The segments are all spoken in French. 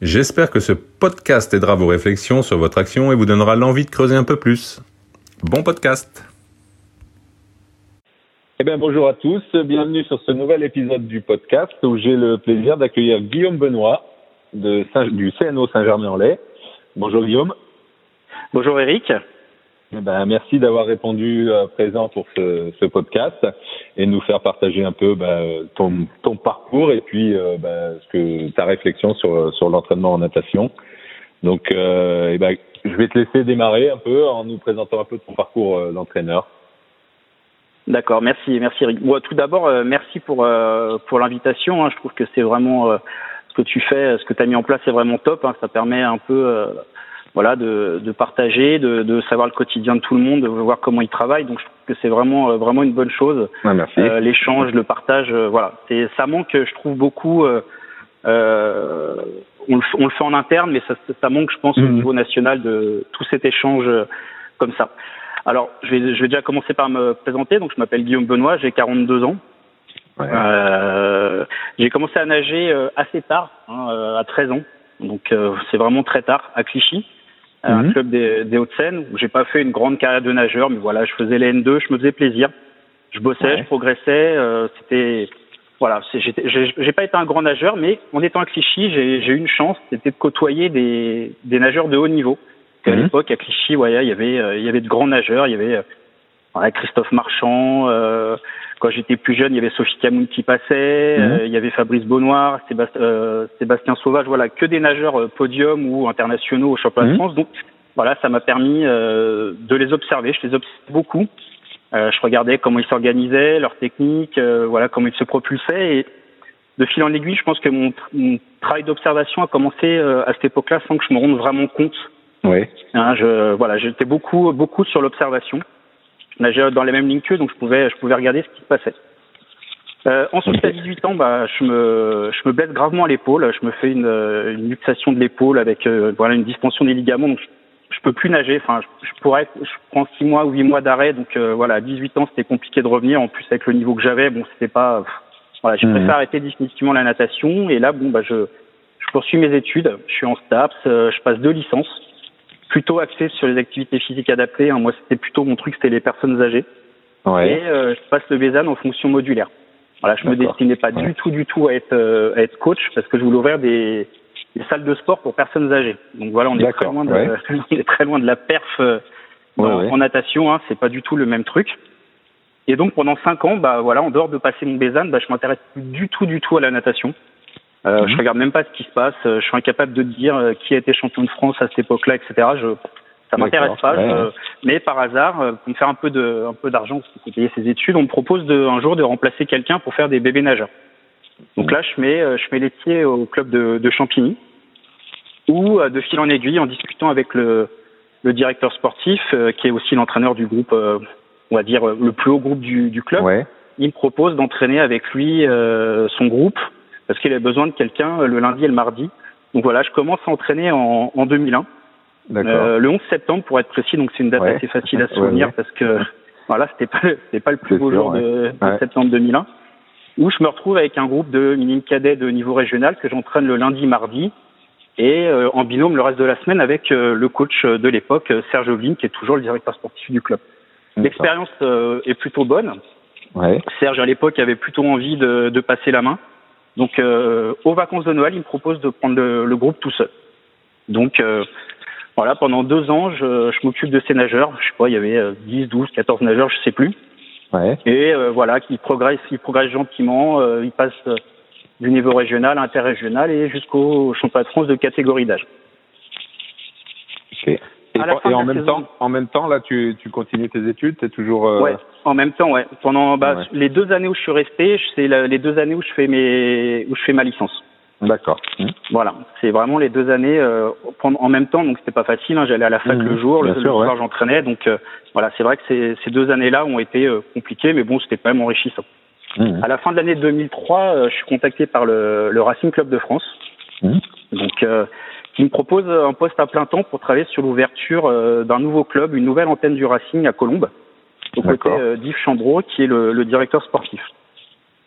J'espère que ce podcast aidera vos réflexions sur votre action et vous donnera l'envie de creuser un peu plus. Bon podcast eh bien, bonjour à tous, bienvenue sur ce nouvel épisode du podcast où j'ai le plaisir d'accueillir Guillaume Benoît de du CNO Saint-Germain-en-Laye. Bonjour Guillaume. Bonjour Eric. Eh ben, merci d'avoir répondu euh, présent pour ce, ce, podcast et nous faire partager un peu bah, ton, ton, parcours et puis euh, bah, ce que, ta réflexion sur, sur l'entraînement en natation. Donc, euh, eh ben, je vais te laisser démarrer un peu en nous présentant un peu ton parcours euh, d'entraîneur. D'accord, merci, merci Eric. Bon, tout d'abord, merci pour pour l'invitation. Hein. Je trouve que c'est vraiment ce que tu fais, ce que tu as mis en place, c'est vraiment top. Hein. Ça permet un peu voilà, de, de partager, de, de, savoir le quotidien de tout le monde, de voir comment ils travaillent. Donc je trouve que c'est vraiment euh, vraiment une bonne chose. Euh, L'échange, le partage, euh, voilà, c'est ça manque, je trouve beaucoup. Euh, euh on, le, on, le, fait en interne, mais ça, ça manque, je pense, au mhm. niveau national de tout cet échange comme ça. Alors, je vais, je vais déjà commencer par me présenter. Donc, je m'appelle Guillaume Benoît, j'ai 42 ans. Ouais. Euh, j'ai commencé à nager assez tard, hein, à 13 ans. Donc, c'est vraiment très tard, à Clichy un mhm. club des, des Hauts-de-Seine où j'ai pas fait une grande carrière de nageur, mais voilà, je faisais les N2, je me faisais plaisir. Je bossais, je progressais. Euh, c'était voilà, j'ai pas été un grand nageur, mais en étant à Clichy, j'ai eu une chance, c'était de côtoyer des, des nageurs de haut niveau. À mhm. l'époque, à Clichy, ouais, il y avait euh, il y avait de grands nageurs, il y avait euh, Christophe Marchand. Euh, quand j'étais plus jeune, il y avait Sophie Camoun qui passait, mhm. il y avait Fabrice Bonnoir, Sébastien, Sébastien Sauvage, voilà, que des nageurs podium ou internationaux au championnat de France. Donc voilà, ça m'a permis de les observer. Je les observe beaucoup. Euh, je regardais comment ils s'organisaient, leur technique, euh, voilà comment ils se propulsaient. Et de fil en aiguille, je pense que mon, mon travail d'observation a commencé euh, à cette époque-là sans que je me rende vraiment compte. Oui. Hein, je, voilà, j'étais beaucoup, beaucoup sur l'observation. Je nageais dans les mêmes lignes qu'eux, donc je pouvais, je pouvais regarder ce qui se passait. Euh, ensuite, à 18 ans, bah, je me, je me blesse gravement à l'épaule. Je me fais une, une luxation de l'épaule avec voilà une distension des ligaments. Donc, je peux plus nager. Enfin, je, pourrais, je prends six mois ou huit mois d'arrêt. Donc euh, voilà, à 18 ans, c'était compliqué de revenir. En plus, avec le niveau que j'avais, bon, c'était pas. voilà, j'ai mmh. préféré arrêter définitivement la natation. Et là, bon, bah, je, je poursuis mes études. Je suis en STAPS. Euh, je passe deux licences, plutôt axées sur les activités physiques adaptées. Hein. Moi, c'était plutôt mon truc, c'était les personnes âgées. Ouais. Et euh, je passe le BESAN en fonction modulaire. Voilà, je me destinais pas du tout, du tout à être, à être coach parce que je voulais ouvrir des des salles de sport pour personnes âgées. Donc voilà, on est très loin de, ouais. on est très loin de la perf euh, en, natation. Hein, c'est pas du tout le même truc. Et donc pendant cinq ans, bah voilà, en dehors de passer mon Bézan, bah, je m'intéresse plus du tout, du tout à la natation. Euh, mmh. Je regarde même pas ce qui se passe. Je suis incapable de dire euh, qui a été champion de France à cette époque-là, etc. Je, ça m'intéresse pas. Je, mais par hasard, euh, pour me faire un peu de, un peu d'argent, pour payer ses études, on me propose de, un jour de remplacer quelqu'un pour faire des bébés nageurs. Donc là, je mets, je mets les pieds au club de, de Champigny ou euh, de fil en aiguille en discutant avec le, le directeur sportif, euh, qui est aussi l'entraîneur du groupe, euh, on va dire le plus haut groupe du, du club. Ouais. Il me propose d'entraîner avec lui son groupe parce qu'il a besoin de quelqu'un le lundi et le mardi. Donc voilà, je commence à entraîner en, en 2001. Euh, le 11 septembre pour être précis, donc c'est une date ouais. assez facile à se souvenir ouais, parce que voilà, c'était pas c'était pas le plus beau sûr, jour de, de septembre 2001 où je me retrouve avec un groupe de minimes cadets de niveau régional que j'entraîne le lundi, mardi et euh, en binôme le reste de la semaine avec euh, le coach de l'époque, Serge Ovlin, qui est toujours le directeur sportif du club. L'expérience euh, est plutôt bonne. Ouais. Serge, à l'époque, avait plutôt envie de, de passer la main. Donc, euh, aux vacances de Noël, il me propose de prendre le, le groupe tout seul. Donc, euh, voilà, pendant deux ans, je, je m'occupe de ces nageurs. Je sais pas, il y avait 10, 12, 14 nageurs, je sais plus. Ouais. Et voilà, qui progressent, ils progressent gentiment. ils passent du niveau régional, interrégional et jusqu'au championnat de France de catégorie d'âge. Okay. Et, et en même saison, temps, en même temps, là, tu, tu continues tes études, c'est toujours. Euh... Ouais, en même temps, ouais. Pendant bah, ouais. les deux années où je suis resté, c'est les deux années où je fais mes, où je fais ma licence. D'accord. Mmh. Voilà, c'est vraiment les deux années euh, en même temps, donc c'était pas facile. Hein. J'allais à la fac le jour, le, soir j'entraînais, donc voilà, c'est vrai que ces, ces deux années-là ont été compliquées, mais bon, c'était quand même enrichissant. À la fin de l'année 2003, je suis contacté par le, le Racing Club de France, donc qui me propose un poste à plein temps pour travailler sur l'ouverture d'un nouveau club, une nouvelle antenne du Racing à Colombes au côté euh, d'Yves Chambreau, qui est le, le directeur sportif.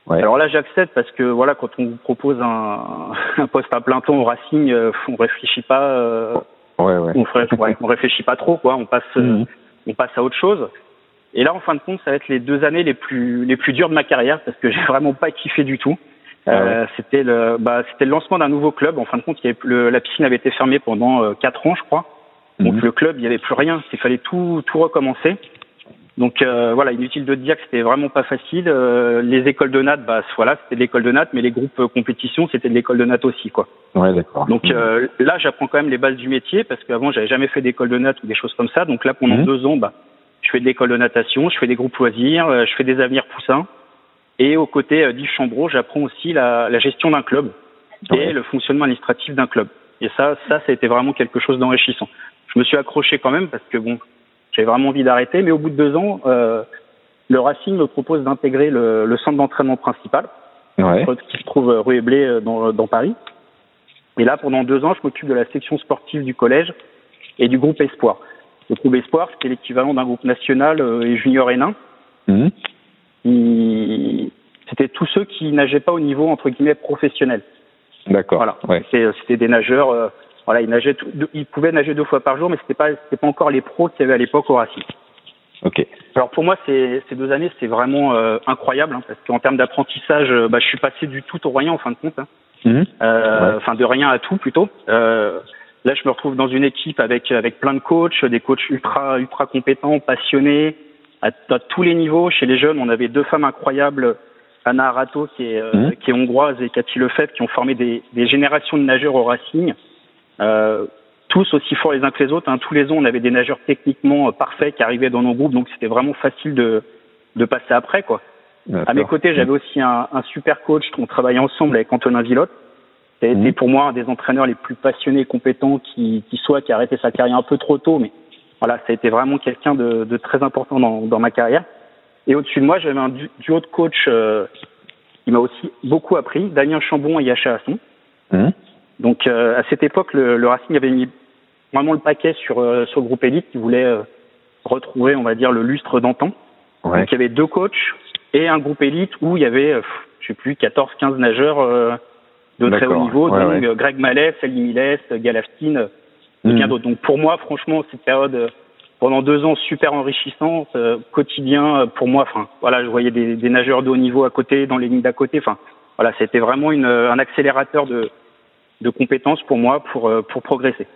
Ouais. Alors là, j'accepte parce que voilà, quand on vous propose un, un poste à plein temps au Racing, euh, on réfléchit pas, euh, ouais, ouais. On, on, réfléchit pas trop, quoi. On passe, mhm. on passe à autre chose. Et là, en fin de compte, ça va être les deux années les plus les plus dures de ma carrière parce que j'ai vraiment pas kiffé du tout. Ah euh, c'était le bah c'était le lancement d'un nouveau club. En fin de compte, il y avait, le, la piscine avait été fermée pendant euh, quatre ans, je crois. Donc mhm. le club, il y avait plus rien. Il fallait tout tout recommencer. Donc euh, voilà, inutile de dire que c'était vraiment pas facile. Euh, les écoles de natte, bah voilà, c'était de l'école de natte, mais les groupes euh, compétition, c'était de l'école de natte aussi, quoi. Ouais, d'accord. Donc euh, là, j'apprends quand même les bases du métier parce qu'avant, j'avais jamais fait d'école de natte ou des choses comme ça. Donc là, pendant mhm. deux ans, bah, je fais de l'école de natation, je fais des groupes loisirs, je fais des avenirs poussins. Et aux côtés d'Yves Chambreau, j'apprends aussi la, la gestion d'un club et le fonctionnement administratif d'un club. Et ça, ça, ça a été vraiment quelque chose d'enrichissant. Je me suis accroché quand même parce que bon, j'avais vraiment envie d'arrêter, mais au bout de deux ans, euh, le Racing me propose d'intégrer le, le, centre d'entraînement principal, ouais. qui se trouve rue Eblé euh, dans, dans, Paris. Et là, pendant deux ans, je m'occupe de la section sportive du collège et du groupe Espoir. Le groupe Espoir, c'était l'équivalent d'un groupe national euh, et junior et nain. Mmh. C'était tous ceux qui nageaient pas au niveau entre guillemets professionnel. D'accord. Voilà. Ouais. C'était des nageurs euh, voilà, il nageait, il pouvait nager deux fois par jour, mais c'était pas, c'était pas encore les pros qu'il y avait à l'époque au Racing. Ok. Alors pour moi, ces, ces deux années, c'est vraiment euh, incroyable, hein, parce qu'en termes d'apprentissage, euh, bah, je suis passé du tout au rien en fin de compte. Hein. Mhm. Euh, enfin, de rien à tout plutôt. Euh, là, je me retrouve dans une équipe avec avec plein de coachs, des coachs ultra ultra compétents, passionnés à, à tous les niveaux. Chez les jeunes, on avait deux femmes incroyables. Anna Arato, qui est, mhm. qui est hongroise, et Cathy Lefebvre, qui ont formé des, des générations de nageurs au Racing. Euh, tous aussi forts les uns que les autres. Hein. Tous les ans, on avait des nageurs techniquement euh, parfaits qui arrivaient dans nos groupes, donc c'était vraiment facile de, de passer après. quoi. À mes côtés, j'avais aussi un, un, super coach. On travaillait ensemble avec Antonin Villotte. C'était mmh. pour moi un des entraîneurs les plus passionnés et compétents qui, qui soit, qui a arrêté sa carrière un peu trop tôt, mais voilà, ça a été vraiment quelqu'un de, de, très important dans, dans ma carrière. Et au-dessus de moi, j'avais un duo de coach euh, qui m'a aussi beaucoup appris, Damien Chambon et Yacha Hasson. Mmh. Donc euh, à cette époque, le, le, Racing avait mis vraiment le paquet sur, euh, sur le groupe élite qui voulait euh, retrouver, on va dire, le lustre d'antan. Ouais. Donc il y avait deux coachs et un groupe élite où il y avait, je sais plus, 14-15 nageurs de très haut niveau, ouais, donc Greg Mallet, Salim Miles, Galaftine et bien mmh. d'autres. Donc pour moi, franchement, cette période pendant deux ans super enrichissante, quotidien pour moi. Enfin, voilà, je voyais des, des nageurs de haut niveau à côté, dans les lignes d'à côté. Enfin, voilà, c'était vraiment une, un accélérateur de, de compétences pour moi pour, euh, pour progresser.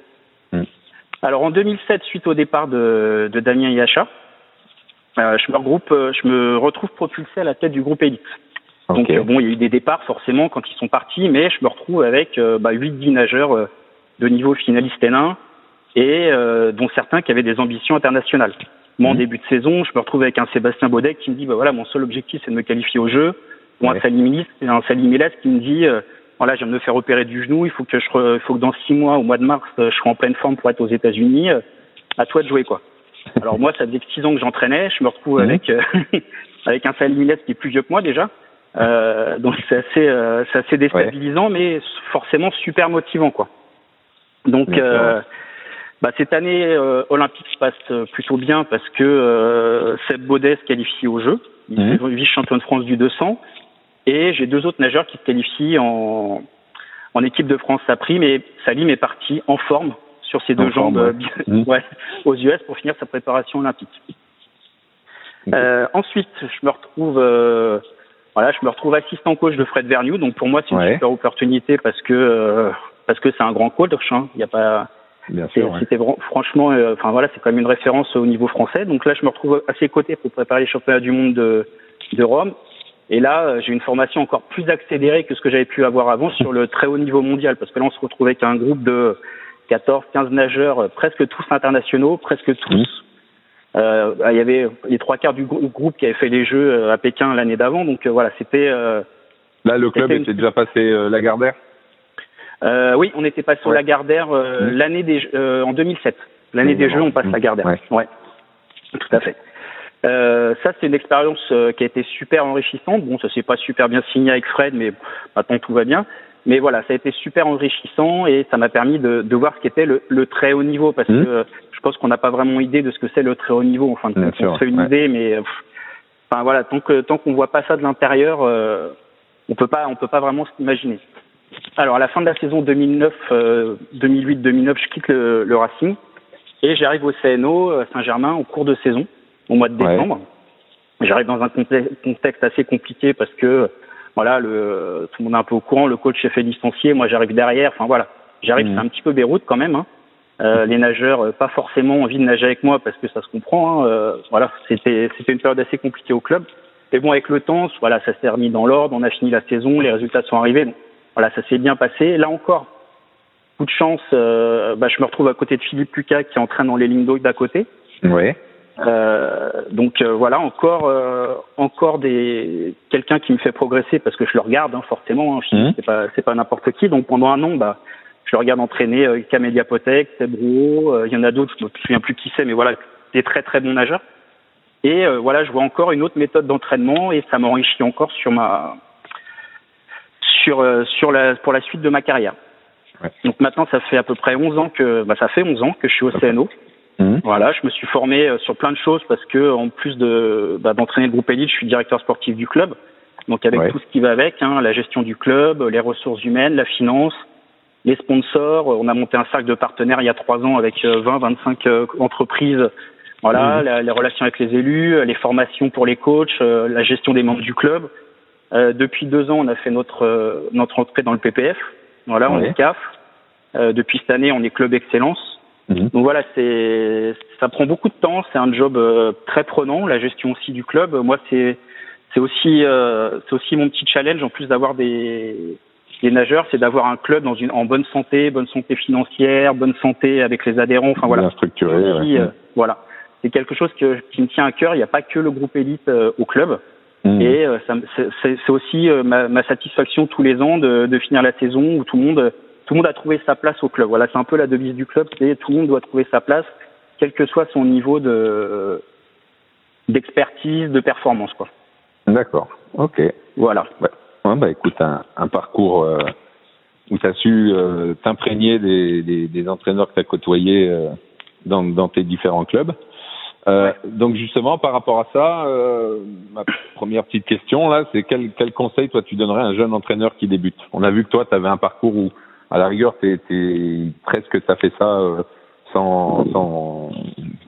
Mm. Alors en 2007, suite au départ de, de Damien Yacha, euh, je me regroupe, euh, je me retrouve propulsé à la tête du groupe élite. Donc bon, il y a eu des départs forcément quand ils sont partis, mais je me retrouve avec bah, 8-10 nageurs de niveau finaliste N1 et dont certains qui avaient des ambitions internationales. Moi, en mm. début de saison, je me retrouve avec un Sébastien Baudet qui me dit, bah voilà, mon seul objectif, c'est de me qualifier au jeu. Ou un Salim un Salim qui me dit, voilà, je viens de me faire opérer du genou, il faut que je, il faut que dans six mois, au mois de mars, je sois en pleine forme pour être aux États-Unis. Euh, à toi de jouer, quoi. Alors moi, ça faisait six ans que j'entraînais, je me retrouve mhm. avec euh, avec un Salim qui est plus vieux que moi déjà. Euh, donc c'est assez, euh, c'est assez déstabilisant, mais forcément super motivant, quoi. Donc euh, bah, cette année olympique se passe plutôt bien parce que Seb Baudet se qualifie au jeu. Il est vice-champion de France du 200. Et j'ai deux autres nageurs qui se qualifient en, en équipe de France à prix, mais Salim est parti en forme sur ses deux jambes mmh. ouais, aux US pour finir sa préparation olympique. Euh, ensuite, je me retrouve, euh, voilà, je me retrouve assistant coach de Fred Vernieu. Donc pour moi, c'est une super opportunité parce que euh, parce que c'est un grand coach. Hein. Il y a pas, c'était franchement, euh, enfin voilà, c'est quand même une référence au niveau français. Donc là, je me retrouve à ses côtés pour préparer les championnats du monde de, de Rome. Et là, euh, j'ai une formation encore plus accélérée que ce que j'avais pu avoir avant sur le très haut niveau mondial, parce que là, on se retrouvait avec un groupe de 14, 15 nageurs, euh, presque tous internationaux, presque tous. Mmh. Euh, il y avait les trois quarts du groupe qui avaient fait les Jeux euh, à Pékin l'année d'avant, donc voilà, c'était. là, le club était déjà passé Lagardère? Euh, oui, on était passé au Lagardère euh, mmh. l'année des euh, en 2007. L'année mmh. des Jeux, on passe Lagardère. Ouais. ouais. Tout à fait. Euh, ça, c'est une expérience euh, qui a été super enrichissante. Bon, ça s'est pas super bien signé avec Fred, mais maintenant tout va bien. Mais voilà, ça a été super enrichissant et ça m'a permis de, de, voir ce qu'était le, le, très haut niveau parce mmh. que je pense qu'on n'a pas vraiment idée de ce que c'est le très haut niveau. Enfin, on se fait une idée, mais enfin voilà, tant que tant qu'on voit pas ça de l'intérieur, on peut pas on peut pas vraiment s'imaginer. Alors à la fin de la saison 2009, 2008-2009, je quitte le, le Racing et j'arrive au CNO euh, Saint-Germain au cours de saison, au mois de décembre. J'arrive dans un contexte assez compliqué parce que voilà, le, tout le monde est un peu au courant, le coach s'est fait licencier, moi j'arrive derrière, enfin voilà, j'arrive, mmh. c'est un petit peu Beyrouth quand même. Hein. Euh, les nageurs, euh, pas forcément envie de nager avec moi parce que ça se comprend. Hein. Euh, voilà, c'était c'était une période assez compliquée au club. Mais bon, avec le temps, voilà, ça s'est remis dans l'ordre. On a fini la saison, les résultats sont arrivés. Voilà, ça s'est bien passé. Là encore, coup de chance, euh, bah, je me retrouve à côté de Philippe Lucas qui entraîne dans les lignes d'eau d'à côté. Ouais. Euh, donc euh, voilà, encore euh, encore des quelqu'un qui me fait progresser parce que je le regarde hein, forcément. Hein, mmh. C'est pas c'est pas n'importe qui. Donc pendant un an, bah je le regarde entraîner euh, Camélia Potek, Sebro, il y en a d'autres, je me souviens plus qui c'est, mais voilà, des très très bons nageurs. Et voilà, je vois encore une autre méthode d'entraînement et ça m'enrichit encore sur ma sur sur la pour la suite de ma carrière. Donc maintenant, ça fait à peu près 11 ans que, bah, ça fait 11 ans que je suis au CNO. Mmh. Voilà, je me suis formé euh, sur plein de choses parce que en plus de bah, d'entraîner le groupe élite, je suis directeur sportif du club. Donc avec tout ce qui va avec, hein, la gestion du club, les ressources humaines, la finance, les sponsors. On a monté un cercle de partenaires il y a trois ans avec 20, euh, 25 euh, entreprises. Voilà, mmh. les relations avec les élus, les formations pour les coachs, la gestion des membres du club. Depuis deux ans, on a fait notre notre entrée dans le PPF. Voilà, on est CAF. Euh, depuis cette année, on est club excellence. Mhm. Donc voilà, c'est ça prend beaucoup de temps. C'est un job euh, très prenant, la gestion aussi du club. Moi, c'est c'est aussi euh, c'est aussi mon petit challenge en plus d'avoir des des nageurs, c'est d'avoir un club dans une en bonne santé, bonne santé financière, bonne santé avec les adhérents. Enfin voilà, Bien structuré. Aussi, euh, voilà, c'est quelque chose que, qui me tient à cœur. Il n'y a pas que le groupe élite euh, au club. Mhm. Et c'est aussi ma, ma, satisfaction tous les ans de, de finir la saison où tout le monde tout le monde a trouvé sa place au club. Voilà, c'est un peu la devise du club, c'est tout le monde doit trouver sa place, quel que soit son niveau de d'expertise, de performance, quoi. D'accord. Ok. Voilà. Ouais, bah écoute, un, un parcours euh, où tu as su euh, t'imprégner des, des, des, entraîneurs que tu as côtoyés euh, dans, dans tes différents clubs. Euh, donc justement, par rapport à ça, euh, ma première petite question là, c'est quel, quel conseil toi tu donnerais à un jeune entraîneur qui débute? On a vu que toi, tu avais un parcours où à la rigueur, t'es, t'es presque t'as fait ça euh, sans, sans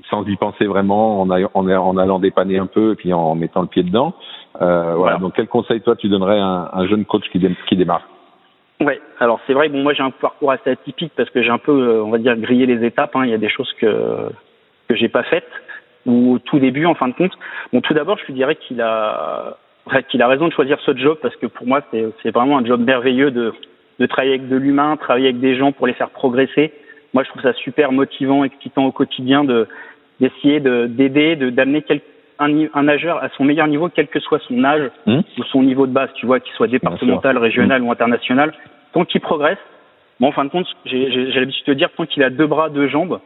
sans y penser vraiment, en, en, en, allant dépanner un peu et puis en mettant le pied dedans. Euh, voilà. Donc, quel conseil toi tu donnerais à un, jeune coach qui, qui démarre? Ouais. Alors c'est vrai. Bon, moi j'ai un parcours assez atypique parce que j'ai un peu, euh, on va dire, grillé les étapes. Hein. Il y a des choses que que j'ai pas faites ou au tout début, en fin de compte. Bon, tout d'abord, je lui dirais qu'il a qu'il a raison de choisir ce job parce que pour moi c'est vraiment un job merveilleux de de travailler avec de l'humain, travailler avec des gens pour les faire progresser. Moi, je trouve ça super motivant, excitant au quotidien de d'essayer de d'aider, de d'amener un, un, nageur à son meilleur niveau, quel que soit son âge mmh. ou son niveau de base, tu vois, qu'il soit départemental, régional mmh. ou international, tant qu'il progresse. Bon, en fin de compte, j'ai l'habitude de dire tant qu'il a deux bras, deux jambes,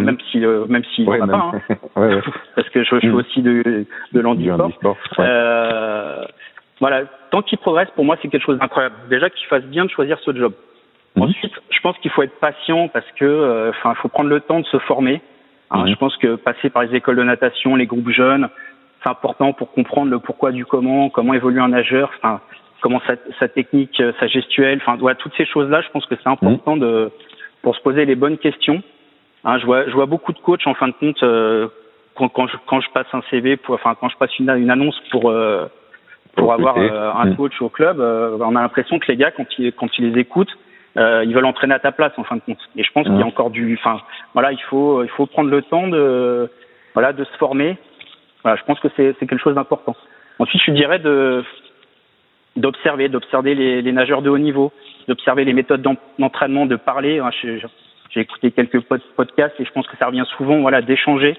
mmh. même si euh, même s'il ouais, n'en a pas, hein, ouais, parce que je, je fais aussi de de l'handisport. Euh, voilà, tant qu'il progresse, pour moi, c'est quelque chose d'incroyable. Déjà qu'il fasse bien de choisir ce job. Mhm. Ensuite, je pense qu'il faut être patient parce que, euh, enfin, il faut prendre le temps de se former. Hein, mhm. Je pense que passer par les écoles de natation, les groupes jeunes, c'est important pour comprendre le pourquoi du comment, comment évolue un nageur, enfin, comment sa, sa, technique, euh, sa gestuelle, enfin, voilà, toutes ces choses-là, je pense que c'est important de pour se poser les bonnes questions. Hein, je vois, je vois beaucoup de coachs en fin de compte euh, quand, quand, je, quand je passe un CV, pour, enfin, quand je passe une, une annonce pour euh, pour avoir euh, un coach au club, euh, on a l'impression que les gars, quand ils, quand ils les écoutent, euh, ils veulent entraîner à ta place en fin de compte. Et je pense qu'il y a encore du, enfin, voilà, il faut, il faut prendre le temps de, voilà, de se former. Voilà, je pense que c'est, c'est quelque chose d'important. Ensuite, je dirais de, d'observer, d'observer les, les nageurs de haut niveau, d'observer les méthodes d'entraînement, de parler. J'ai écouté quelques podcasts et je pense que ça revient souvent, voilà, d'échanger,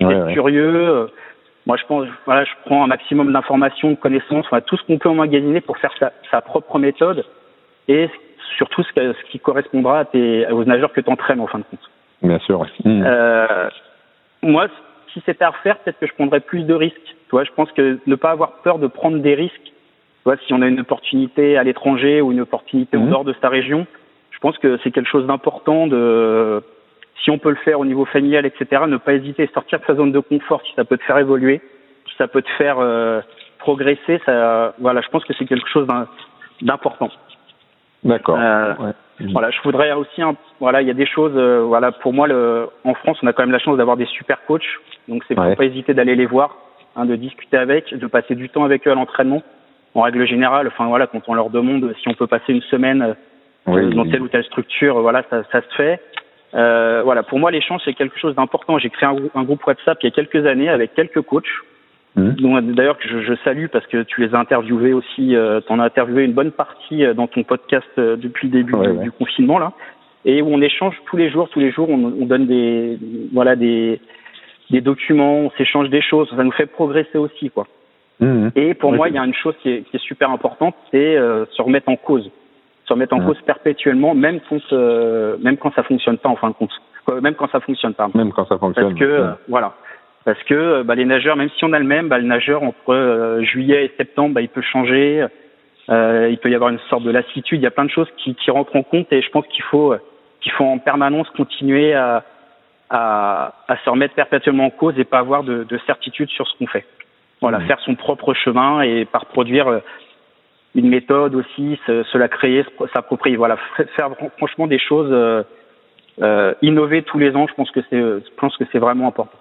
d'être curieux moi, je pense, voilà, je prends un maximum d'informations, de connaissances, tout ce qu'on peut emmagasiner pour faire sa, sa, propre méthode et surtout ce, ce qui correspondra à tes, aux nageurs que tu entraînes en fin de compte. Bien sûr. Mmh. Euh, moi, si c'était à refaire, peut-être que je prendrais plus de risques. Tu vois, je pense que ne pas avoir peur de prendre des risques. Tu vois, si on a une opportunité à l'étranger ou une opportunité en mmh. dehors de sa région, pense que c'est quelque chose d'important de, si on peut le faire au niveau familial, etc., ne pas hésiter, sortir de sa zone de confort si ça peut te faire évoluer, si ça peut te faire euh, progresser, ça, voilà, je pense que c'est quelque chose d'important. D'accord. Euh, Voilà, je voudrais aussi, voilà, il y a des choses, euh, voilà, pour moi, le, en France, on a quand même la chance d'avoir des super coachs, donc c'est faut pas hésiter d'aller les voir, hein, de discuter avec, de passer du temps avec eux à l'entraînement. En règle générale, enfin voilà, quand on leur demande si on peut passer une semaine euh, dans telle ou telle structure, voilà, ça, ça se fait. Euh, voilà, pour moi, l'échange c'est quelque chose d'important. J'ai créé un, un, groupe WhatsApp il y a quelques années avec quelques coachs Mmh. D'ailleurs, que je, je, salue parce que tu les as interviewés aussi. Euh, tu en as interviewé une bonne partie euh, dans ton podcast euh, depuis le début du, confinement là, et où on échange tous les jours. Tous les jours, on, on donne des voilà des des documents, on s'échange des choses. Ça nous fait progresser aussi, quoi. Mmh. Et pour moi, il y a une chose qui est, qui est super importante, c'est euh, se remettre en cause, se remettre en cause perpétuellement, même quand même quand ça fonctionne pas en fin de compte, même quand ça fonctionne pas. Même quand ça fonctionne. Parce que voilà parce que euh, bah, les nageurs, même si on a le même, bah, le nageur entre euh, juillet et septembre, bah, il peut changer, euh, il peut y avoir une sorte de lassitude, il y a plein de choses qui, qui rentrent en compte et je pense qu'il faut qu'il faut en permanence continuer à, à, à, se remettre perpétuellement en cause et pas avoir de, de certitude sur ce qu'on fait. Voilà, mmh. faire son propre chemin et par produire une méthode aussi, se, se la créer, s'approprier. Voilà, faire franchement des choses, euh, innover tous les ans. Je pense que c'est, je pense que c'est vraiment important.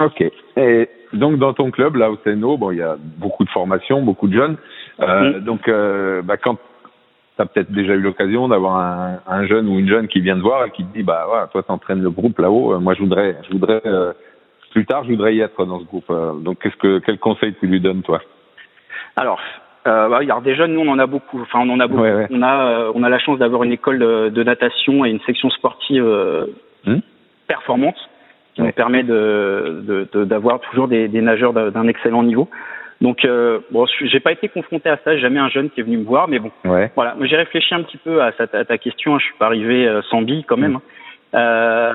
Ok. Et donc dans ton club, là au CNO, bon, il y a beaucoup de formations, beaucoup de jeunes. Euh, Donc, euh, bah, quand tu as peut-être déjà eu l'occasion d'avoir un, un, jeune ou une jeune qui vient te voir et qui te dit, bah voilà, toi t'entraînes le groupe là-haut, euh, moi je voudrais, je voudrais euh, plus tard, je voudrais y être dans ce groupe. Euh, donc, qu'est-ce que, quel conseil tu lui donnes toi? Alors. Euh, bah, des jeunes, nous on en a beaucoup. Enfin, on en a beaucoup. On a, on a la chance d'avoir une école de, de, natation et une section sportive hmm. performante qui nous permet de d'avoir de, toujours des, des nageurs d'un excellent niveau. Donc euh, bon, j'ai pas été confronté à ça, jamais un jeune qui est venu me voir, mais bon, ouais. voilà. J'ai réfléchi un petit peu à, ta, à ta question. Hein, je suis pas arrivé euh, sans bille quand même. Euh,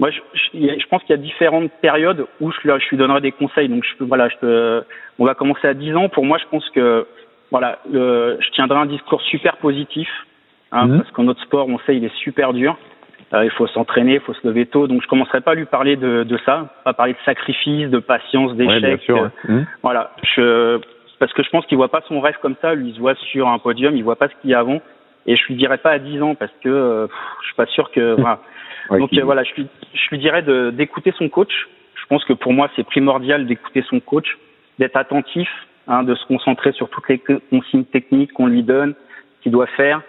moi, je, je, pense qu'il y a différentes périodes où je, je lui donnerai des conseils. Donc je, voilà, je on va commencer à 10 ans. Pour moi, je pense que voilà, le, je tiendrai un discours super positif, hein, mmh. parce qu'en notre sport, on sait, il est super dur. Euh, il faut s'entraîner, il faut se lever tôt. Donc je commencerai pas à lui parler de, de ça, pas parler de sacrifice, de patience, d'échec. Ouais, mmh. Voilà, je, parce que je pense qu'il voit pas son rêve comme ça. Lui, il se voit sur un podium, il voit pas ce qu'il y a avant. Et je lui dirais pas à 10 ans parce que euh, je suis pas sûr que. Voilà. Donc euh, voilà, je lui, je lui dirais d'écouter son coach. Je pense que pour moi, c'est primordial d'écouter son coach, d'être attentif, hein, de se concentrer sur toutes les consignes techniques qu'on lui donne, qu'il doit faire.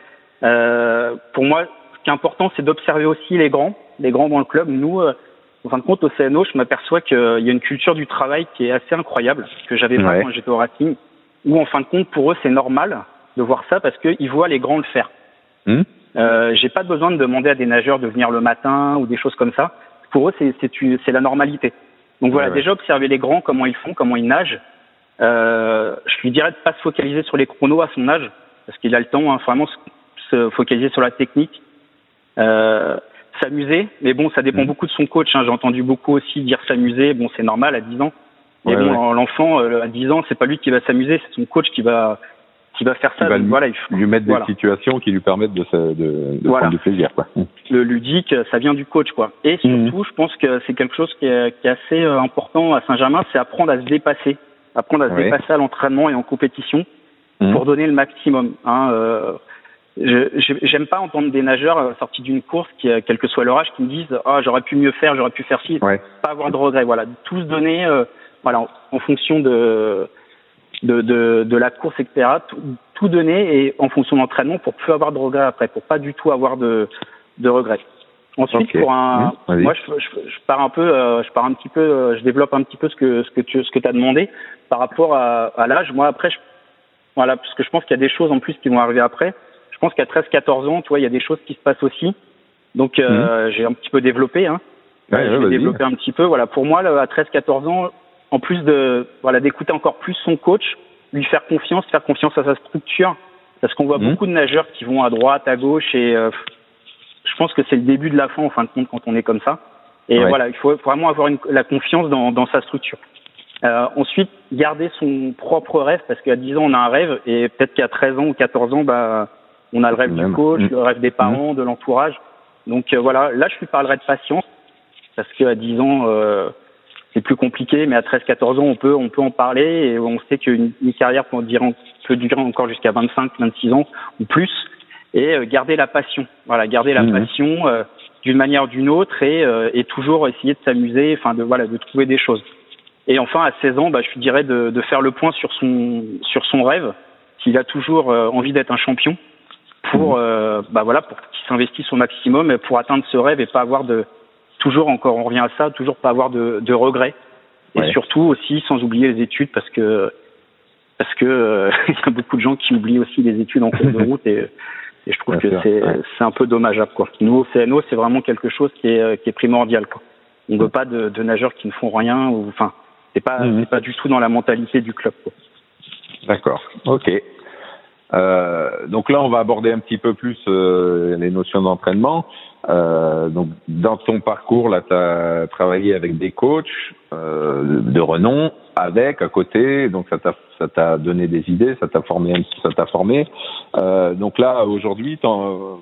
Euh, pour moi, ce qui est important, c'est d'observer aussi les grands, les grands dans le club. Nous, euh, en fin de compte, au CNO, je m'aperçois qu'il y a une culture du travail qui est assez incroyable, que j'avais pas quand j'étais au Racing, où en fin de compte, pour eux, c'est normal de voir ça parce qu'ils voient les grands le faire. Mmh. Euh, j'ai pas besoin de demander à des nageurs de venir le matin ou des choses comme ça. Pour eux, c'est c'est la normalité. Donc voilà, déjà observer les grands, comment ils font, comment ils nagent. Euh, je lui dirais de pas se focaliser sur les chronos à son âge, parce qu'il a le temps, hein, vraiment se focaliser sur la technique, euh, s'amuser, mais bon, ça dépend mmh. beaucoup de son coach. Hein. J'ai entendu beaucoup aussi dire s'amuser. Bon, c'est normal à 10 ans. Mais bon, l'enfant euh, à 10 ans, c'est pas lui qui va s'amuser, c'est son coach qui va qui va faire ça. Va lui, voilà, il faut, lui mettre des situations qui lui permettent de, de, de prendre du plaisir. Quoi. Le ludique, ça vient du coach, quoi. Et mmh. surtout, je pense que c'est quelque chose qui est, qui est assez euh, important à Saint-Germain, c'est apprendre à se dépasser, apprendre à se dépasser à l'entraînement et en compétition mmh. pour donner le maximum. Hein, euh, je j'aime pas entendre des nageurs euh, sortis d'une course qui euh, quel que soit leur âge qui me disent ah j'aurais pu mieux faire j'aurais pu faire ci ouais. pas avoir de regrets voilà tous donner euh, voilà en fonction de de, de de la course etc tout, tout donner et en fonction de l'entraînement pour plus avoir de regrets après pour pas du tout avoir de de regrets ensuite okay. pour un mmh, moi je, je, je, pars un peu euh, je pars un petit peu euh, je développe un petit peu ce que ce que tu ce que as demandé par rapport à, à l'âge moi après je, voilà parce que je pense qu'il y a des choses en plus qui vont arriver après je pense qu'à 13-14 ans, tu vois, il y a des choses qui se passent aussi. Donc, euh, mmh. j'ai un petit peu développé. Hein. Ouais, j'ai développé un petit peu. Voilà, pour moi, là, à 13-14 ans, en plus de voilà d'écouter encore plus son coach, lui faire confiance, faire confiance à sa structure, Parce qu'on voit mmh. beaucoup de nageurs qui vont à droite, à gauche, et je pense que c'est le début de la fin en fin de compte quand on est comme ça. Et voilà, il faut vraiment avoir une, la confiance dans, dans sa structure. Euh, ensuite, garder son propre rêve, parce qu'à 10 ans, on a un rêve, et peut-être qu'à 13 ans ou 14 ans, bah, on a le rêve du coach, le rêve des parents, de l'entourage. Donc euh, voilà, là, je lui parlerai de patience, parce qu'à 10 ans, euh, c'est plus compliqué, mais à 13-14 ans, on peut, on peut en parler, et on sait qu'une carrière peut durer, peut durer encore jusqu'à 25-26 ans ou plus, et euh, garder la passion. Voilà, garder la mmh. passion euh, d'une manière ou d'une autre, et, et toujours essayer de s'amuser, enfin de voilà, de trouver des choses. Et enfin, à 16 ans, bah, je dirais de, de, faire le point sur son, sur son rêve, s'il a toujours euh, envie d'être un champion, pour, mhm. euh, bah, voilà, pour qu'il s'investisse au maximum pour atteindre ce rêve et pas avoir de, toujours encore, on revient à ça, toujours pas avoir de, de regrets. Et surtout aussi, sans oublier les études, parce que, parce que euh, il y a beaucoup de gens qui oublient aussi les études en cours de route et, et je trouve que c'est, c'est un peu dommageable, quoi. Nous, au CNO, c'est vraiment quelque chose qui est, qui est primordial, quoi. On ne veut pas de, de nageurs qui ne font rien ou, enfin, c'est pas, mhm. pas du tout dans la mentalité du club. D'accord. Ok. Euh, donc là, on va aborder un petit peu plus euh, les notions d'entraînement. Euh, donc, dans ton parcours, là, tu as travaillé avec des coachs euh, de renom, avec, à côté. Donc, ça t'a, ça t'a donné des idées, ça t'a formé, ça t'a formé. Euh, donc là, aujourd'hui, quand,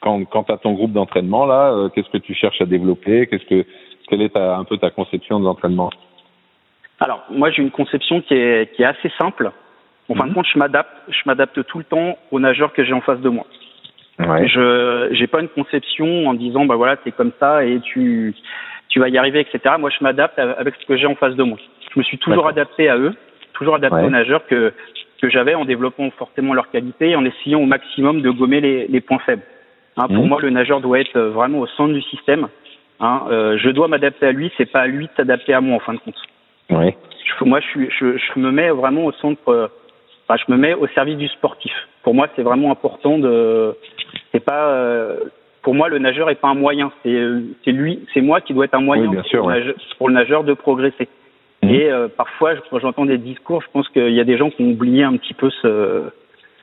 quand tu as ton groupe d'entraînement, là, euh, qu'est-ce que tu cherches à développer? Qu'est-ce que, quelle est ta, un peu ta conception de l'entraînement? Alors, moi, j'ai une conception qui est, qui est assez simple. En fin de mhm. compte, je m'adapte, je m'adapte tout le temps aux nageurs que j'ai en face de moi. Ouais. Je j'ai pas une conception en disant bah voilà t'es comme ça et tu tu vas y arriver etc. Moi je m'adapte avec ce que j'ai en face de moi. Je me suis toujours adapté à eux, toujours adapté aux nageurs que que j'avais en développant fortement leur qualité et en essayant au maximum de gommer les, les points faibles. Hein, Pour mhm. moi le nageur doit être vraiment au centre du système. Hein, euh, je dois m'adapter à lui, c'est pas à lui de s'adapter à moi en fin de compte. Oui. moi, je, suis, je, je, me mets vraiment au centre, je me mets au service du sportif. Pour moi, c'est vraiment important de. C'est pas. Euh, pour moi, le nageur est pas un moyen. C'est, c'est lui, c'est moi qui dois être un moyen pour, le nageur, de progresser. Mhm. Et euh, parfois, quand j'entends des discours, je pense qu'il y a des gens qui ont oublié un petit peu ce,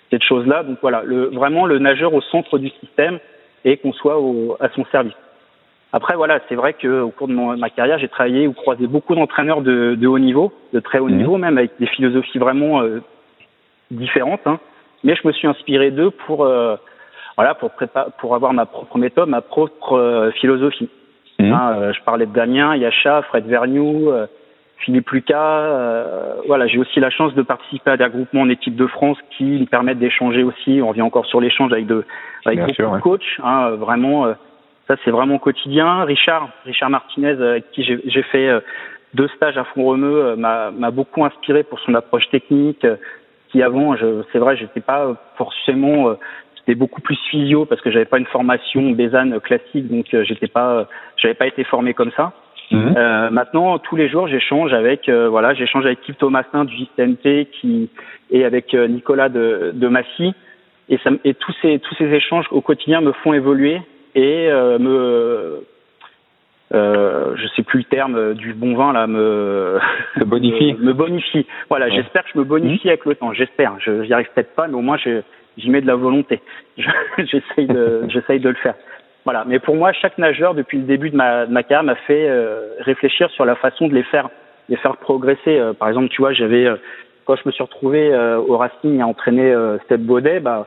cette chose-là. Donc voilà, le, vraiment le nageur au centre du système et qu'on soit au, à son service. Après, voilà, c'est vrai qu'au cours de ma carrière, j'ai travaillé ou croisé beaucoup d'entraîneurs de, de, haut niveau, de très haut mhm. niveau, même avec des philosophies vraiment euh, différentes. Hein. Mais je me suis inspiré d'eux pour, euh, voilà, pour, pour avoir ma propre méthode, ma propre euh, philosophie. Mhm. Hein, je parlais de Damien, Yacha, Fred Vergniou, Philippe Lucas. voilà, j'ai aussi la chance de participer à des regroupements en équipe de France qui me permettent d'échanger aussi. On revient encore sur l'échange avec, de, avec beaucoup de coachs, hein, vraiment ça, c'est vraiment quotidien. Richard, Richard Martinez, euh, avec qui j'ai fait euh, deux stages à Font-Romeu, euh, m'a beaucoup inspiré pour son approche technique. Qui avant, c'est vrai, j'étais pas forcément, c'était beaucoup plus physio parce que j'avais pas une formation Bézanne classique, donc j'étais pas, j'avais pas été formé comme ça. Mhm. Euh, maintenant, tous les jours, j'échange avec, voilà, j'échange avec Kip Thomasin du JCMT qui et avec Nicolas de, de Massy, et, ça, et tous ces tous ces échanges au quotidien me font évoluer et euh, me euh, je sais plus le terme du bon vin là me bonifie. me, bonifie. Voilà j'espère que je me bonifie mmh. avec le temps. J'espère. Je n'y arrive peut-être pas mais au moins j'y mets de la volonté. J'essaye de j'essaye de le faire. Voilà. Mais pour moi chaque nageur depuis le début de ma, de ma carrière m'a fait euh, réfléchir sur la façon de les faire les faire progresser. Euh, par exemple tu vois j'avais euh, quand je me suis retrouvé au Racing à entraîner Step Baudet bah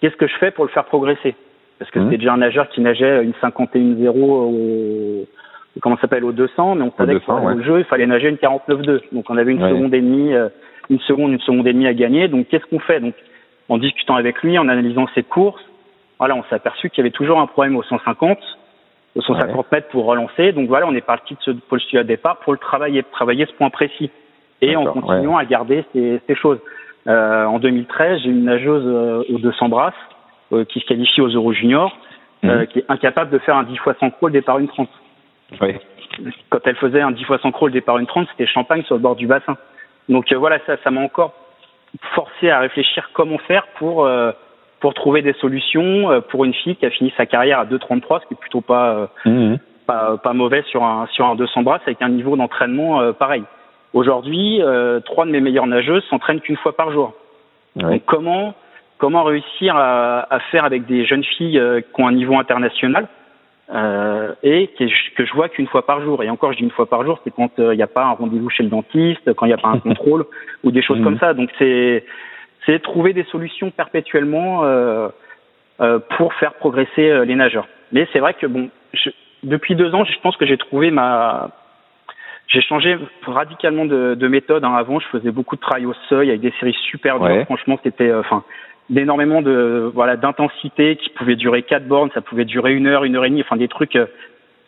qu'est-ce que je fais pour le faire progresser? Parce que mmh. c'était déjà un nageur qui nageait une 51-0 au comment s'appelle au 200 mais on savait que ouais. jeu il fallait nager une 49-2 donc on avait une seconde et demie euh, une seconde une seconde et demie à gagner. Donc qu'est-ce qu'on fait? Donc en discutant avec lui en analysant ses courses voilà on s'est aperçu qu'il y avait toujours un problème au 150 au 150 mètres pour relancer. Donc voilà on est parti de ce postulat de départ pour le travailler travailler ce point précis. Et en continuant à garder ces, ces choses. Euh, en 2013 j'ai une nageuse euh, aux 200 brasses qui se qualifie aux Euro Juniors, euh, mhm. qui est incapable de faire un 10 fois 100 crawl départ une 30. Oui. Quand elle faisait un 10 fois 100 crawl départ une 30, c'était champagne sur le bord du bassin. Donc euh, voilà, ça, ça m'a encore forcé à réfléchir comment faire pour pour trouver des solutions pour une fille qui a fini sa carrière à 2,33, ce qui est plutôt pas, mhm. pas, pas mauvais sur un sur un 200 brasses avec un niveau d'entraînement pareil. Aujourd'hui, trois de mes meilleures nageuses s'entraînent qu'une fois par jour. Donc comment comment réussir à, à, faire avec des jeunes filles qui ont un niveau international euh, et que je, que je vois qu'une fois par jour. Et encore, je dis une fois par jour, c'est quand il n'y a pas un rendez-vous chez le dentiste, quand il n'y a pas un contrôle ou des choses mmh. comme ça. Donc c'est c'est trouver des solutions perpétuellement euh, euh, pour faire progresser euh, les nageurs. Mais c'est vrai que bon, je, depuis deux ans, je pense que j'ai trouvé ma, j'ai changé radicalement de, de méthode. Hein. Avant, je faisais beaucoup de travail au seuil avec des séries super dures. Franchement, c'était, euh, enfin, d'énormément de voilà d'intensité qui pouvait durer quatre bornes, ça pouvait durer une heure, une heure et demie. Enfin, des trucs.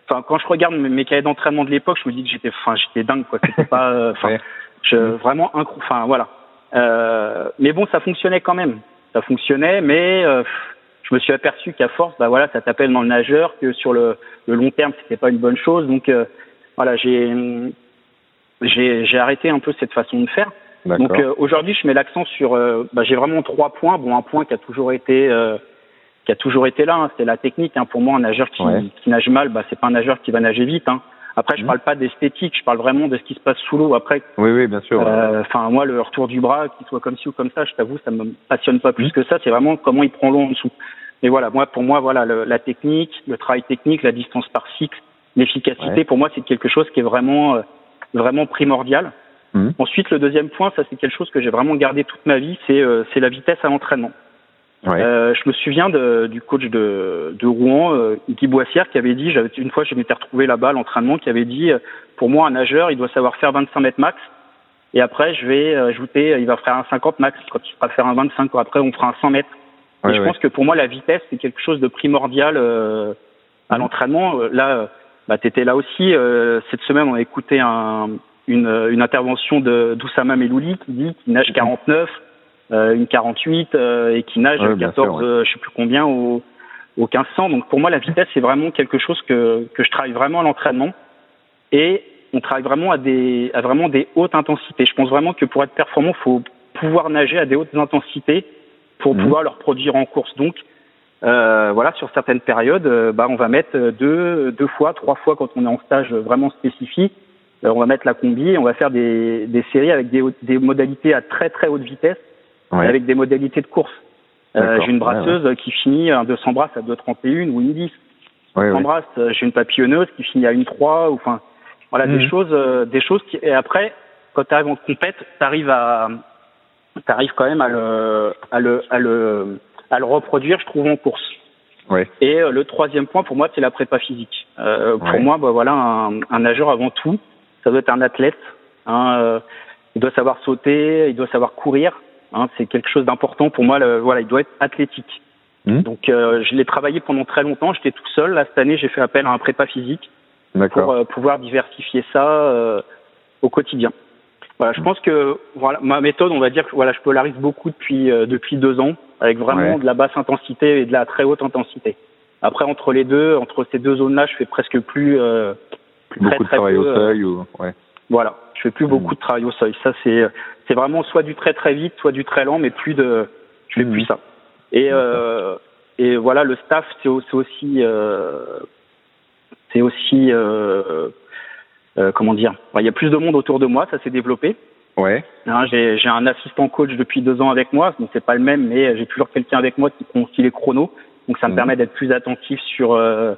Enfin, quand je regarde mes cahiers d'entraînement de l'époque, je me dis que j'étais, enfin, j'étais dingue quoi. C'était pas, enfin, je, vraiment incroyable. Enfin, voilà. Euh, mais bon, ça fonctionnait quand même. Ça fonctionnait, mais euh, je me suis aperçu qu'à force, bah voilà, ça t'appelle dans le nageur, que sur le, le long terme, c'était pas une bonne chose. Donc euh, voilà, j'ai j'ai arrêté un peu cette façon de faire. Donc aujourd'hui, je mets l'accent sur, bah, j'ai vraiment trois points. Bon, un point qui a toujours été qui a toujours été là, hein, c'est la technique. Hein. Pour moi, un nageur qui, qui nage mal, bah, c'est pas un nageur qui va nager vite. Hein. Après, je mmh. parle pas d'esthétique, je parle vraiment de ce qui se passe sous l'eau. Après, oui, oui, bien sûr. Euh, enfin, moi, le retour du bras, qu'il soit comme ci ou comme ça, je t'avoue, ça me passionne pas plus mmh. que ça. C'est vraiment comment il prend l'eau en dessous. Mais voilà, moi, pour moi, voilà, le, la technique, le travail technique, la distance par cycle, l'efficacité, pour moi, c'est quelque chose qui est vraiment, euh, vraiment primordial. Mmh. Ensuite, le deuxième point, ça, c'est quelque chose que j'ai vraiment gardé toute ma vie, c'est euh, la vitesse à l'entraînement. Ouais. Euh, je me souviens de, du coach de, de Rouen, euh, Guy Boissière, qui avait dit, une fois, je m'étais retrouvé là-bas à l'entraînement, qui avait dit, euh, pour moi, un nageur, il doit savoir faire 25 mètres max. Et après, je vais ajouter, il va faire un 50 max. Quand il fera faire un 25, après, on fera un 100 mètres. et je pense que pour moi, la vitesse, c'est quelque chose de primordial euh, à mmh. l'entraînement. Là, bah, tu étais là aussi. cette semaine, on a écouté un, une, une intervention de d'Oussama Melouli qui dit qu'il nage 49 euh, une 48 euh, et qui nage ouais, 14, euh, je sais plus combien au, au 1500. Donc pour moi, la vitesse c'est vraiment quelque chose que que je travaille vraiment à l'entraînement et on travaille vraiment à des à vraiment des hautes intensités. Je pense vraiment que pour être performant, il faut pouvoir nager à des hautes intensités pour mmh. pouvoir le reproduire en course. Donc euh, voilà, sur certaines périodes, bah, on va mettre deux, deux fois, trois fois quand on est en stage vraiment spécifique. On va mettre la combi, on va faire des, des séries avec des, des modalités à très très haute vitesse avec des modalités de course. Euh, j'ai une brasseuse qui finit un 200 brasses à 2,31 ou une 10. Ouais, brasses, euh, j'ai une papillonneuse qui finit à une 3 ou enfin voilà des mhm. choses euh, des choses qui et après quand tu arrives en compète, tu arrives à tu arrives quand même à le à le à le à le reproduire je trouve en course. Ouais. Et euh, le troisième point pour moi c'est la prépa physique. Euh, pour moi bah voilà un, un, nageur avant tout, ça doit être un athlète. Hein, il doit savoir sauter, il doit savoir courir, Hein, c'est quelque chose d'important pour moi. Le, voilà, il doit être athlétique. Mmh. Donc, euh, je l'ai travaillé pendant très longtemps. J'étais tout seul. Là, cette année, j'ai fait appel à un prépa physique pour euh, pouvoir diversifier ça euh, au quotidien. Voilà, je mmh. pense que voilà ma méthode, on va dire que voilà, je polarise beaucoup depuis euh, depuis deux ans, avec vraiment de la basse intensité et de la très haute intensité. Après, entre les deux, entre ces deux zones-là, je fais presque plus, plus beaucoup très, de travail au seuil ou ouais. Voilà, je fais plus mmh. beaucoup de travail au seuil. Ça, c'est c'est vraiment soit du très très vite, soit du très lent, mais plus de, je fais plus ça. Et euh, et voilà, le staff, c'est aussi, euh, c'est aussi, euh, euh, comment dire, il y a plus de monde autour de moi, ça s'est développé. Ouais. Hein, j'ai j'ai un assistant coach depuis deux ans avec moi, donc c'est pas le même, mais j'ai toujours quelqu'un avec moi qui aussi les chronos, donc ça me mmh. permet d'être plus attentif sur euh,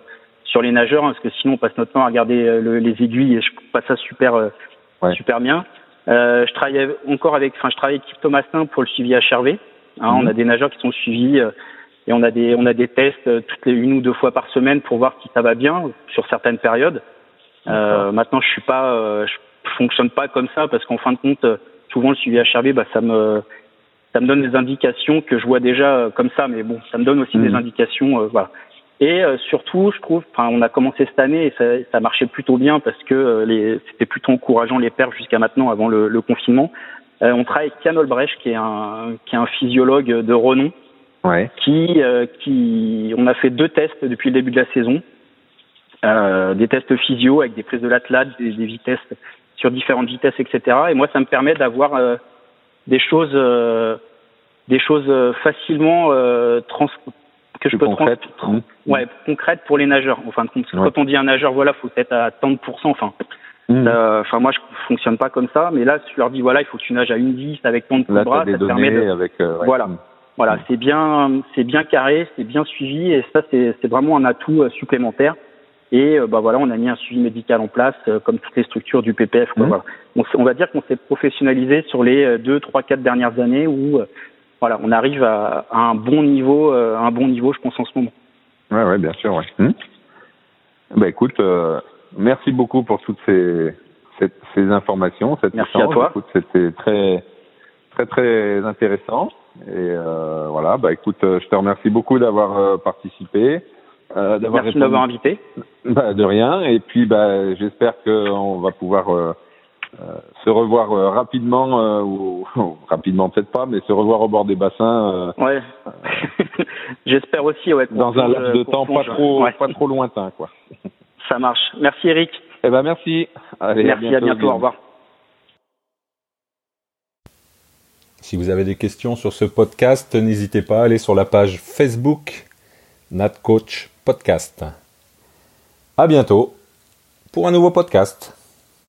sur les nageurs, hein, parce que sinon on passe notre temps à regarder euh, les aiguilles et je trouve pas ça super ouais. super bien. Euh, je travaille encore avec, enfin, je travaille avec Thomasin pour le suivi HRV. Hein, On mhm. a des nageurs qui sont suivis euh, et on a des, on a des tests euh, toutes les une ou deux fois par semaine pour voir si ça va bien sur certaines périodes. Euh, maintenant, je suis pas, je fonctionne pas comme ça parce qu'en fin de compte, souvent le suivi HRV, bah, ça me, ça me donne des indications que je vois déjà comme ça, mais bon, ça me donne aussi des mhm. indications, voilà. Et euh, surtout, je trouve, enfin, on a commencé cette année et ça, ça marchait plutôt bien parce que euh, les, c'était plutôt encourageant les perfs jusqu'à maintenant, avant le, le confinement. Euh, on travaille avec Kian Olbrecht, qui est un, qui est un physiologue de renom, ouais. qui, qui, on a fait deux tests depuis le début de la saison, des tests physio avec des prises de l'athlète, des, des, vitesses sur différentes vitesses, etc. Et moi, ça me permet d'avoir des choses, des choses facilement trans que je peux concrète. Trans... Ouais, concrète pour les nageurs. Enfin, quand on dit un nageur, voilà, faut être à tant de pourcents. Enfin, mmh. enfin, moi, je fonctionne pas comme ça. Mais là, je leur dis, voilà, il faut que tu nages à une 10 avec tant de bras. ça permet de... avec, euh, ouais. Voilà. Mmh. Voilà, c'est bien, c'est bien carré, c'est bien suivi et ça c'est vraiment un atout supplémentaire. Et bah voilà, on a mis un suivi médical en place, comme toutes les structures du PPF. Quoi, mmh. on, on, va dire qu'on s'est professionnalisé sur les deux, trois, quatre dernières années où voilà, on arrive à, un bon niveau, un bon niveau, je pense en ce moment. Ouais, ouais, bien sûr, ouais. Bah écoute, merci beaucoup pour toutes ces, ces, informations, cette Merci à toi. C'était très, très, très intéressant. Et euh, voilà, bah écoute, euh, je te remercie beaucoup d'avoir euh, participé. Euh, d'avoir Merci de m'avoir invité. Bah, de rien. Et puis, bah, j'espère qu'on va pouvoir euh, se revoir rapidement, ou, rapidement peut-être pas, mais se revoir au bord des bassins. ouais. j'espère aussi, ouais. Dans un laps de temps pas trop, pas trop lointain, quoi. Ça marche. Merci Eric. Eh ben merci. Allez, merci, à bientôt, au revoir. Si vous avez des questions sur ce podcast, n'hésitez pas à aller sur la page Facebook NatCoach Podcast. À bientôt pour un nouveau podcast.